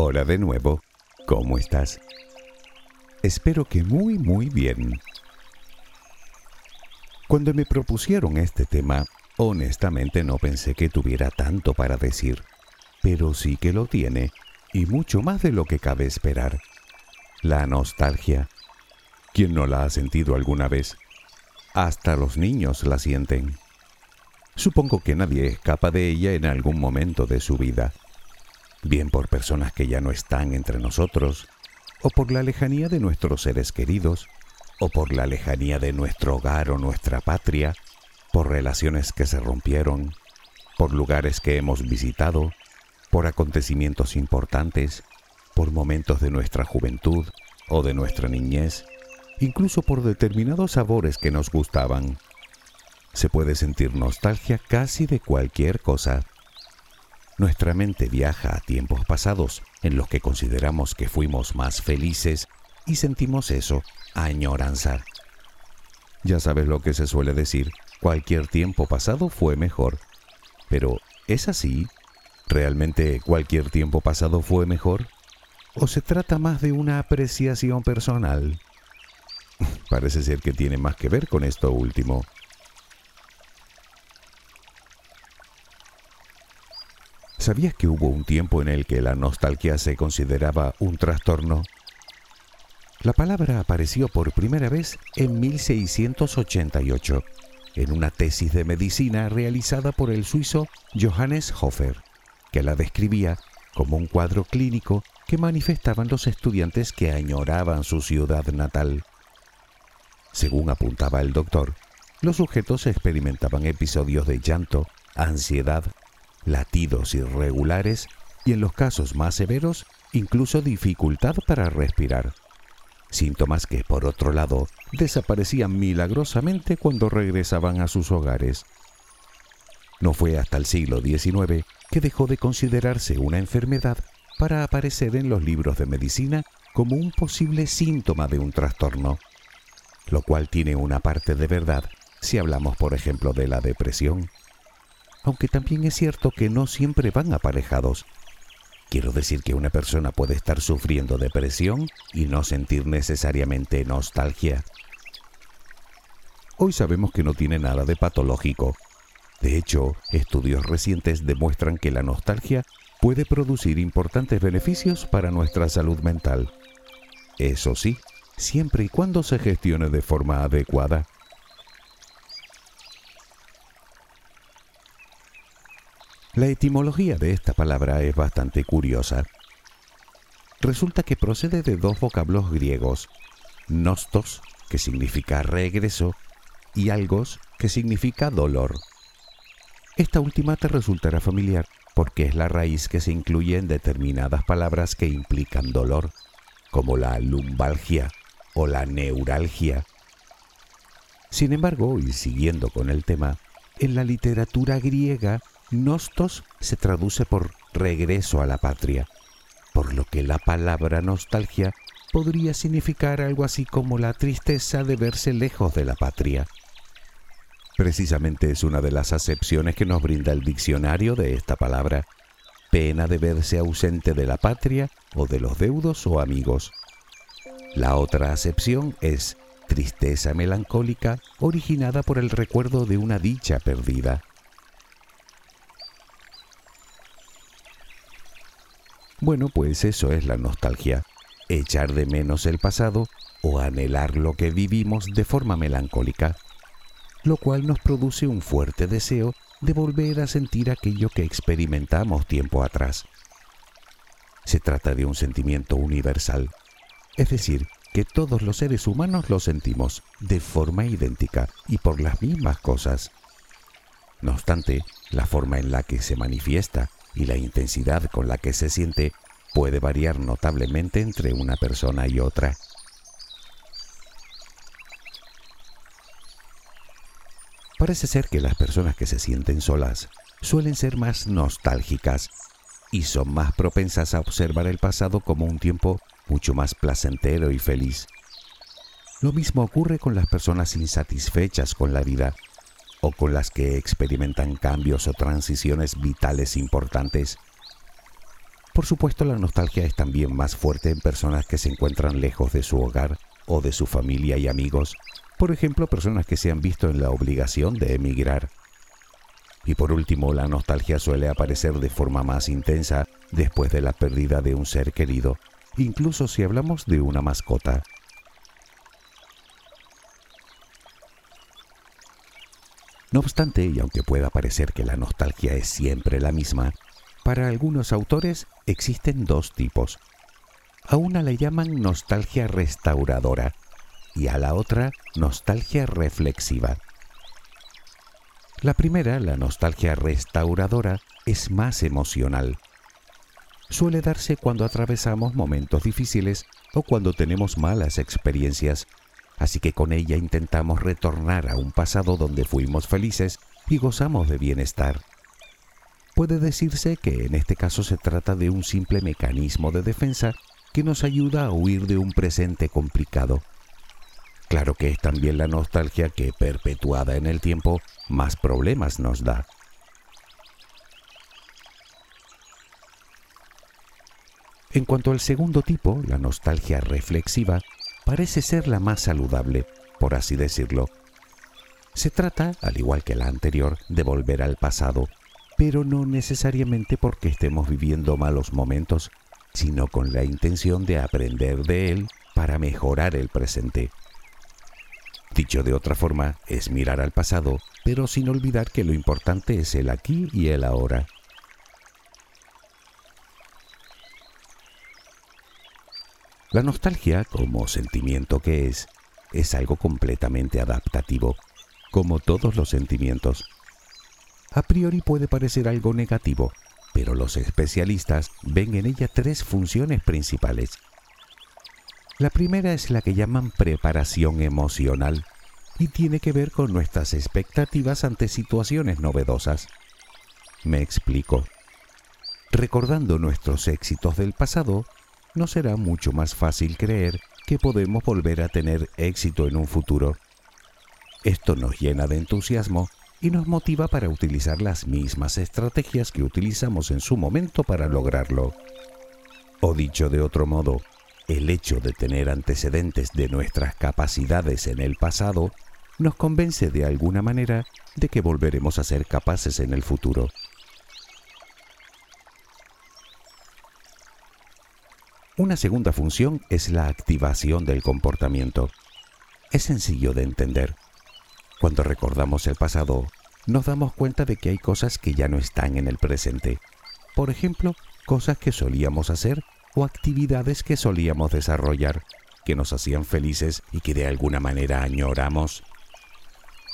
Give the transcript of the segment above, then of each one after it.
Hola de nuevo, ¿cómo estás? Espero que muy muy bien. Cuando me propusieron este tema, honestamente no pensé que tuviera tanto para decir, pero sí que lo tiene, y mucho más de lo que cabe esperar. La nostalgia. ¿Quién no la ha sentido alguna vez? Hasta los niños la sienten. Supongo que nadie escapa de ella en algún momento de su vida bien por personas que ya no están entre nosotros, o por la lejanía de nuestros seres queridos, o por la lejanía de nuestro hogar o nuestra patria, por relaciones que se rompieron, por lugares que hemos visitado, por acontecimientos importantes, por momentos de nuestra juventud o de nuestra niñez, incluso por determinados sabores que nos gustaban. Se puede sentir nostalgia casi de cualquier cosa nuestra mente viaja a tiempos pasados en los que consideramos que fuimos más felices y sentimos eso, añoranza. Ya sabes lo que se suele decir, cualquier tiempo pasado fue mejor. Pero, ¿es así? ¿Realmente cualquier tiempo pasado fue mejor? ¿O se trata más de una apreciación personal? Parece ser que tiene más que ver con esto último. ¿Sabías que hubo un tiempo en el que la nostalgia se consideraba un trastorno? La palabra apareció por primera vez en 1688 en una tesis de medicina realizada por el suizo Johannes Hofer, que la describía como un cuadro clínico que manifestaban los estudiantes que añoraban su ciudad natal. Según apuntaba el doctor, los sujetos experimentaban episodios de llanto, ansiedad, latidos irregulares y en los casos más severos incluso dificultad para respirar. Síntomas que, por otro lado, desaparecían milagrosamente cuando regresaban a sus hogares. No fue hasta el siglo XIX que dejó de considerarse una enfermedad para aparecer en los libros de medicina como un posible síntoma de un trastorno, lo cual tiene una parte de verdad si hablamos, por ejemplo, de la depresión aunque también es cierto que no siempre van aparejados. Quiero decir que una persona puede estar sufriendo depresión y no sentir necesariamente nostalgia. Hoy sabemos que no tiene nada de patológico. De hecho, estudios recientes demuestran que la nostalgia puede producir importantes beneficios para nuestra salud mental. Eso sí, siempre y cuando se gestione de forma adecuada. La etimología de esta palabra es bastante curiosa. Resulta que procede de dos vocablos griegos, nostos, que significa regreso, y algos, que significa dolor. Esta última te resultará familiar porque es la raíz que se incluye en determinadas palabras que implican dolor, como la lumbalgia o la neuralgia. Sin embargo, y siguiendo con el tema, en la literatura griega Nostos se traduce por regreso a la patria, por lo que la palabra nostalgia podría significar algo así como la tristeza de verse lejos de la patria. Precisamente es una de las acepciones que nos brinda el diccionario de esta palabra, pena de verse ausente de la patria o de los deudos o amigos. La otra acepción es tristeza melancólica originada por el recuerdo de una dicha perdida. Bueno, pues eso es la nostalgia, echar de menos el pasado o anhelar lo que vivimos de forma melancólica, lo cual nos produce un fuerte deseo de volver a sentir aquello que experimentamos tiempo atrás. Se trata de un sentimiento universal, es decir, que todos los seres humanos lo sentimos de forma idéntica y por las mismas cosas. No obstante, la forma en la que se manifiesta y la intensidad con la que se siente puede variar notablemente entre una persona y otra. Parece ser que las personas que se sienten solas suelen ser más nostálgicas y son más propensas a observar el pasado como un tiempo mucho más placentero y feliz. Lo mismo ocurre con las personas insatisfechas con la vida o con las que experimentan cambios o transiciones vitales importantes. Por supuesto, la nostalgia es también más fuerte en personas que se encuentran lejos de su hogar o de su familia y amigos, por ejemplo, personas que se han visto en la obligación de emigrar. Y por último, la nostalgia suele aparecer de forma más intensa después de la pérdida de un ser querido, incluso si hablamos de una mascota. No obstante, y aunque pueda parecer que la nostalgia es siempre la misma, para algunos autores existen dos tipos. A una le llaman nostalgia restauradora y a la otra nostalgia reflexiva. La primera, la nostalgia restauradora, es más emocional. Suele darse cuando atravesamos momentos difíciles o cuando tenemos malas experiencias así que con ella intentamos retornar a un pasado donde fuimos felices y gozamos de bienestar. Puede decirse que en este caso se trata de un simple mecanismo de defensa que nos ayuda a huir de un presente complicado. Claro que es también la nostalgia que, perpetuada en el tiempo, más problemas nos da. En cuanto al segundo tipo, la nostalgia reflexiva, parece ser la más saludable, por así decirlo. Se trata, al igual que la anterior, de volver al pasado, pero no necesariamente porque estemos viviendo malos momentos, sino con la intención de aprender de él para mejorar el presente. Dicho de otra forma, es mirar al pasado, pero sin olvidar que lo importante es el aquí y el ahora. La nostalgia, como sentimiento que es, es algo completamente adaptativo, como todos los sentimientos. A priori puede parecer algo negativo, pero los especialistas ven en ella tres funciones principales. La primera es la que llaman preparación emocional y tiene que ver con nuestras expectativas ante situaciones novedosas. Me explico. Recordando nuestros éxitos del pasado, nos será mucho más fácil creer que podemos volver a tener éxito en un futuro. Esto nos llena de entusiasmo y nos motiva para utilizar las mismas estrategias que utilizamos en su momento para lograrlo. O dicho de otro modo, el hecho de tener antecedentes de nuestras capacidades en el pasado nos convence de alguna manera de que volveremos a ser capaces en el futuro. Una segunda función es la activación del comportamiento. Es sencillo de entender. Cuando recordamos el pasado, nos damos cuenta de que hay cosas que ya no están en el presente. Por ejemplo, cosas que solíamos hacer o actividades que solíamos desarrollar, que nos hacían felices y que de alguna manera añoramos.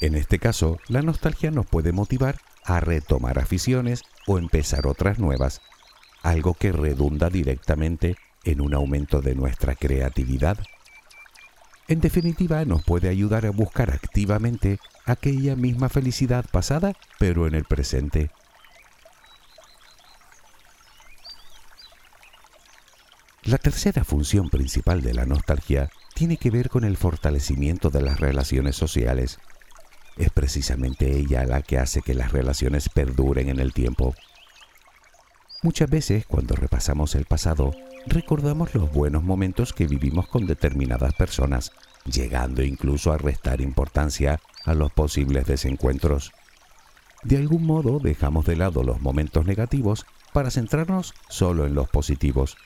En este caso, la nostalgia nos puede motivar a retomar aficiones o empezar otras nuevas, algo que redunda directamente en un aumento de nuestra creatividad. En definitiva, nos puede ayudar a buscar activamente aquella misma felicidad pasada, pero en el presente. La tercera función principal de la nostalgia tiene que ver con el fortalecimiento de las relaciones sociales. Es precisamente ella la que hace que las relaciones perduren en el tiempo. Muchas veces, cuando repasamos el pasado, recordamos los buenos momentos que vivimos con determinadas personas, llegando incluso a restar importancia a los posibles desencuentros. De algún modo dejamos de lado los momentos negativos para centrarnos solo en los positivos.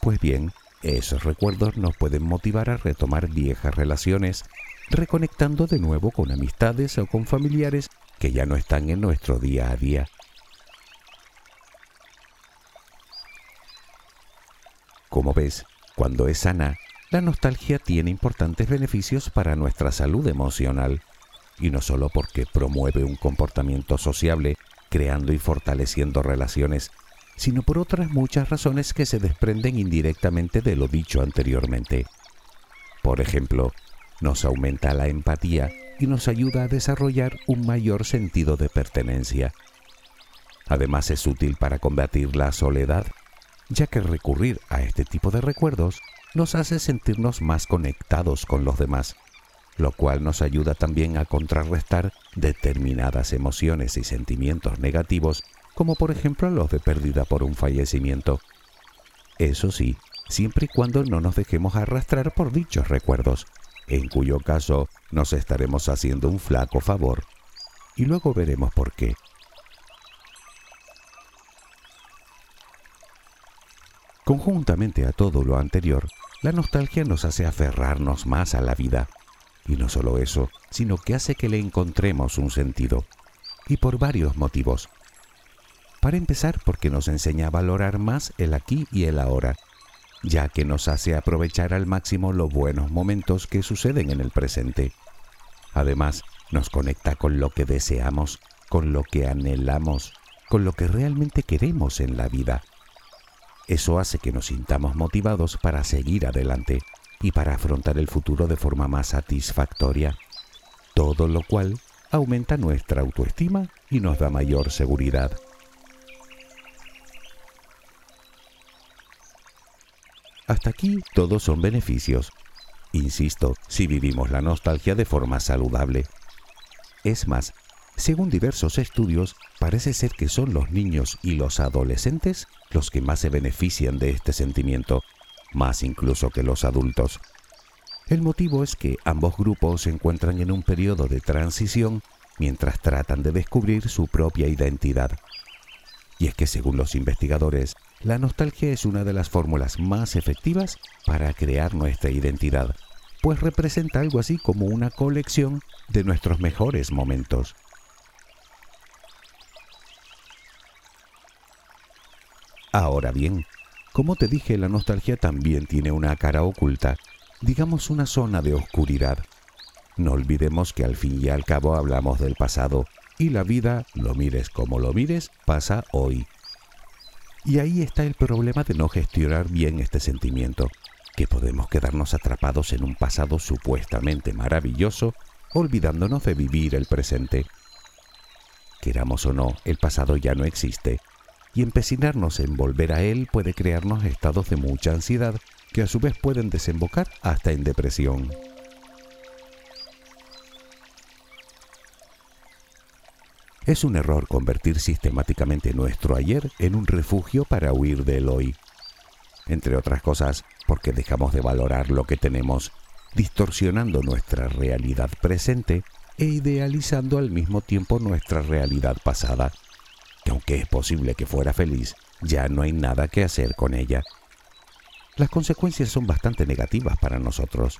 Pues bien, esos recuerdos nos pueden motivar a retomar viejas relaciones, reconectando de nuevo con amistades o con familiares que ya no están en nuestro día a día. Como ves, cuando es sana, la nostalgia tiene importantes beneficios para nuestra salud emocional, y no solo porque promueve un comportamiento sociable, creando y fortaleciendo relaciones, sino por otras muchas razones que se desprenden indirectamente de lo dicho anteriormente. Por ejemplo, nos aumenta la empatía y nos ayuda a desarrollar un mayor sentido de pertenencia. Además es útil para combatir la soledad, ya que recurrir a este tipo de recuerdos nos hace sentirnos más conectados con los demás, lo cual nos ayuda también a contrarrestar determinadas emociones y sentimientos negativos, como por ejemplo los de pérdida por un fallecimiento. Eso sí, siempre y cuando no nos dejemos arrastrar por dichos recuerdos, en cuyo caso nos estaremos haciendo un flaco favor. Y luego veremos por qué. Conjuntamente a todo lo anterior, la nostalgia nos hace aferrarnos más a la vida. Y no solo eso, sino que hace que le encontremos un sentido. Y por varios motivos. Para empezar, porque nos enseña a valorar más el aquí y el ahora, ya que nos hace aprovechar al máximo los buenos momentos que suceden en el presente. Además, nos conecta con lo que deseamos, con lo que anhelamos, con lo que realmente queremos en la vida. Eso hace que nos sintamos motivados para seguir adelante y para afrontar el futuro de forma más satisfactoria, todo lo cual aumenta nuestra autoestima y nos da mayor seguridad. Hasta aquí todos son beneficios. Insisto, si vivimos la nostalgia de forma saludable. Es más, según diversos estudios, parece ser que son los niños y los adolescentes los que más se benefician de este sentimiento, más incluso que los adultos. El motivo es que ambos grupos se encuentran en un periodo de transición mientras tratan de descubrir su propia identidad. Y es que según los investigadores, la nostalgia es una de las fórmulas más efectivas para crear nuestra identidad, pues representa algo así como una colección de nuestros mejores momentos. Ahora bien, como te dije, la nostalgia también tiene una cara oculta, digamos una zona de oscuridad. No olvidemos que al fin y al cabo hablamos del pasado, y la vida, lo mires como lo mires, pasa hoy. Y ahí está el problema de no gestionar bien este sentimiento, que podemos quedarnos atrapados en un pasado supuestamente maravilloso, olvidándonos de vivir el presente. Queramos o no, el pasado ya no existe, y empecinarnos en volver a él puede crearnos estados de mucha ansiedad que a su vez pueden desembocar hasta en depresión. Es un error convertir sistemáticamente nuestro ayer en un refugio para huir del hoy. Entre otras cosas, porque dejamos de valorar lo que tenemos, distorsionando nuestra realidad presente e idealizando al mismo tiempo nuestra realidad pasada, aunque es posible que fuera feliz, ya no hay nada que hacer con ella. Las consecuencias son bastante negativas para nosotros.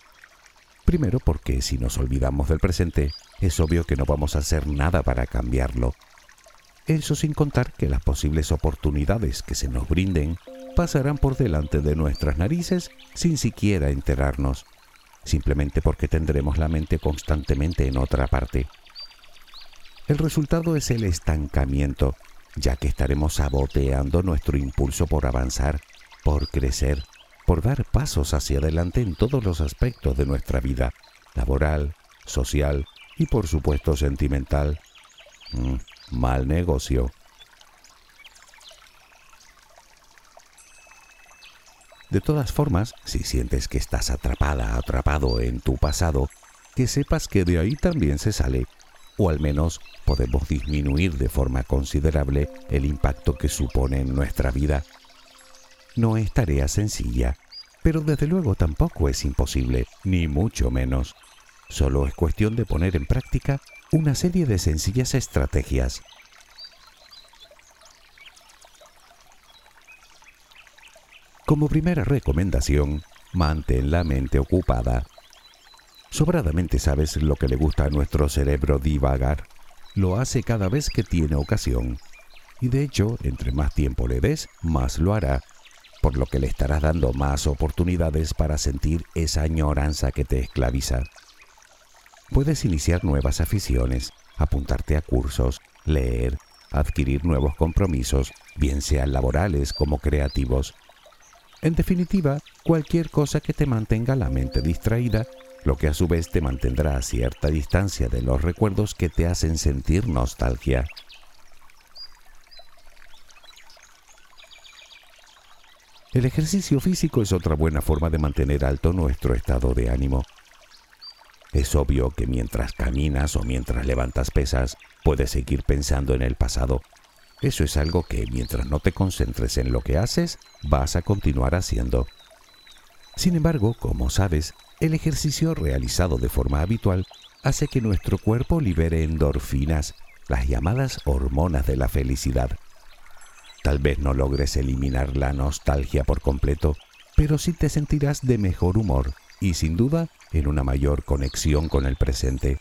Primero porque si nos olvidamos del presente, es obvio que no vamos a hacer nada para cambiarlo. Eso sin contar que las posibles oportunidades que se nos brinden pasarán por delante de nuestras narices sin siquiera enterarnos, simplemente porque tendremos la mente constantemente en otra parte. El resultado es el estancamiento, ya que estaremos saboteando nuestro impulso por avanzar, por crecer, por dar pasos hacia adelante en todos los aspectos de nuestra vida, laboral, social y por supuesto sentimental. Mm, mal negocio. De todas formas, si sientes que estás atrapada, atrapado en tu pasado, que sepas que de ahí también se sale, o al menos podemos disminuir de forma considerable el impacto que supone en nuestra vida no es tarea sencilla, pero desde luego tampoco es imposible, ni mucho menos. Solo es cuestión de poner en práctica una serie de sencillas estrategias. Como primera recomendación, mantén la mente ocupada. Sobradamente sabes lo que le gusta a nuestro cerebro divagar. Lo hace cada vez que tiene ocasión. Y de hecho, entre más tiempo le des, más lo hará, por lo que le estarás dando más oportunidades para sentir esa añoranza que te esclaviza. Puedes iniciar nuevas aficiones, apuntarte a cursos, leer, adquirir nuevos compromisos, bien sean laborales como creativos. En definitiva, cualquier cosa que te mantenga la mente distraída, lo que a su vez te mantendrá a cierta distancia de los recuerdos que te hacen sentir nostalgia. El ejercicio físico es otra buena forma de mantener alto nuestro estado de ánimo. Es obvio que mientras caminas o mientras levantas pesas, puedes seguir pensando en el pasado. Eso es algo que mientras no te concentres en lo que haces, vas a continuar haciendo. Sin embargo, como sabes, el ejercicio realizado de forma habitual hace que nuestro cuerpo libere endorfinas, las llamadas hormonas de la felicidad. Tal vez no logres eliminar la nostalgia por completo, pero sí te sentirás de mejor humor y sin duda en una mayor conexión con el presente.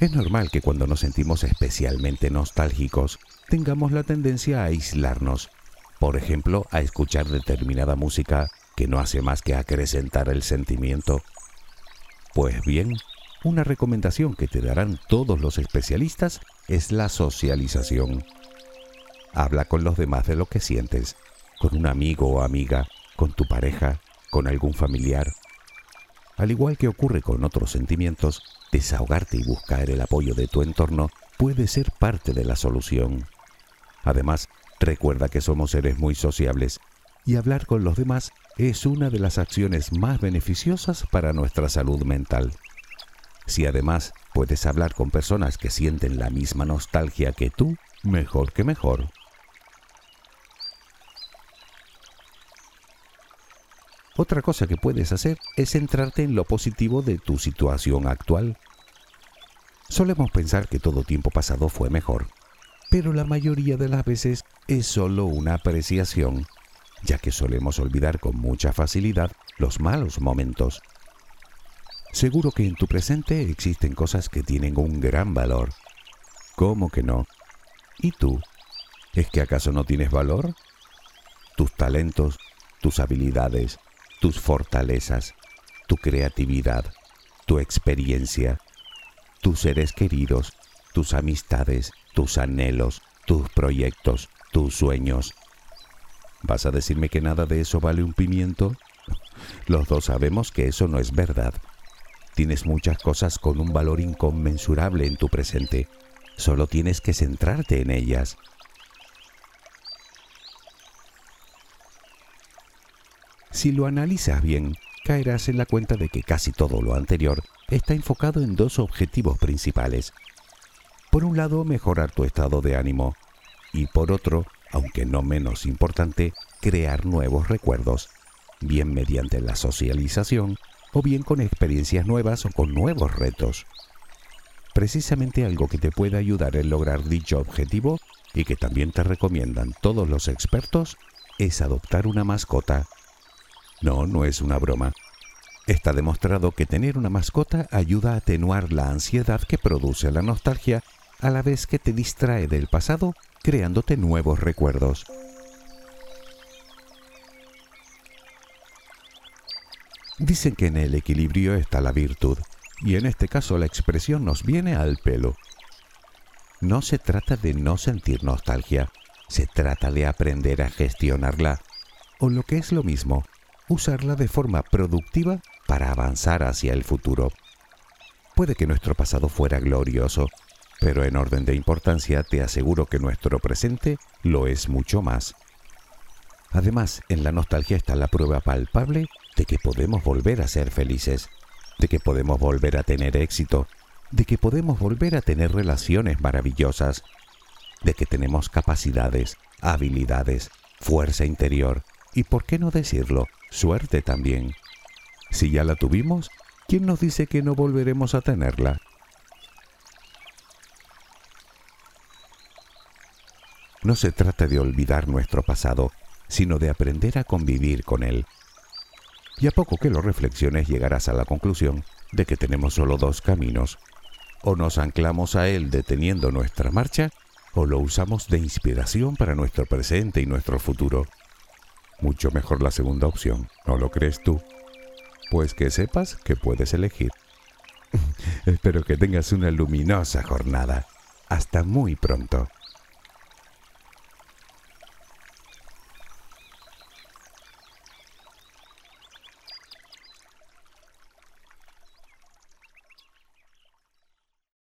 Es normal que cuando nos sentimos especialmente nostálgicos tengamos la tendencia a aislarnos, por ejemplo, a escuchar determinada música que no hace más que acrecentar el sentimiento. Pues bien, una recomendación que te darán todos los especialistas es la socialización. Habla con los demás de lo que sientes, con un amigo o amiga, con tu pareja, con algún familiar. Al igual que ocurre con otros sentimientos, desahogarte y buscar el apoyo de tu entorno puede ser parte de la solución. Además, recuerda que somos seres muy sociables y hablar con los demás es una de las acciones más beneficiosas para nuestra salud mental. Si además puedes hablar con personas que sienten la misma nostalgia que tú, mejor que mejor. Otra cosa que puedes hacer es centrarte en lo positivo de tu situación actual. Solemos pensar que todo tiempo pasado fue mejor, pero la mayoría de las veces es solo una apreciación, ya que solemos olvidar con mucha facilidad los malos momentos. Seguro que en tu presente existen cosas que tienen un gran valor. ¿Cómo que no? ¿Y tú? ¿Es que acaso no tienes valor? Tus talentos, tus habilidades, tus fortalezas, tu creatividad, tu experiencia, tus seres queridos, tus amistades, tus anhelos, tus proyectos, tus sueños. ¿Vas a decirme que nada de eso vale un pimiento? Los dos sabemos que eso no es verdad. Tienes muchas cosas con un valor inconmensurable en tu presente. Solo tienes que centrarte en ellas. Si lo analizas bien, caerás en la cuenta de que casi todo lo anterior está enfocado en dos objetivos principales. Por un lado, mejorar tu estado de ánimo y por otro, aunque no menos importante, crear nuevos recuerdos, bien mediante la socialización o bien con experiencias nuevas o con nuevos retos. Precisamente algo que te puede ayudar en lograr dicho objetivo y que también te recomiendan todos los expertos es adoptar una mascota no, no es una broma. Está demostrado que tener una mascota ayuda a atenuar la ansiedad que produce la nostalgia a la vez que te distrae del pasado creándote nuevos recuerdos. Dicen que en el equilibrio está la virtud, y en este caso la expresión nos viene al pelo. No se trata de no sentir nostalgia, se trata de aprender a gestionarla, o lo que es lo mismo, usarla de forma productiva para avanzar hacia el futuro. Puede que nuestro pasado fuera glorioso, pero en orden de importancia te aseguro que nuestro presente lo es mucho más. Además, en la nostalgia está la prueba palpable de que podemos volver a ser felices, de que podemos volver a tener éxito, de que podemos volver a tener relaciones maravillosas, de que tenemos capacidades, habilidades, fuerza interior y, por qué no decirlo, suerte también. Si ya la tuvimos, ¿quién nos dice que no volveremos a tenerla? No se trata de olvidar nuestro pasado, sino de aprender a convivir con él. Y a poco que lo reflexiones llegarás a la conclusión de que tenemos solo dos caminos. O nos anclamos a él deteniendo nuestra marcha, o lo usamos de inspiración para nuestro presente y nuestro futuro. Mucho mejor la segunda opción, ¿no lo crees tú? Pues que sepas que puedes elegir. Espero que tengas una luminosa jornada. Hasta muy pronto.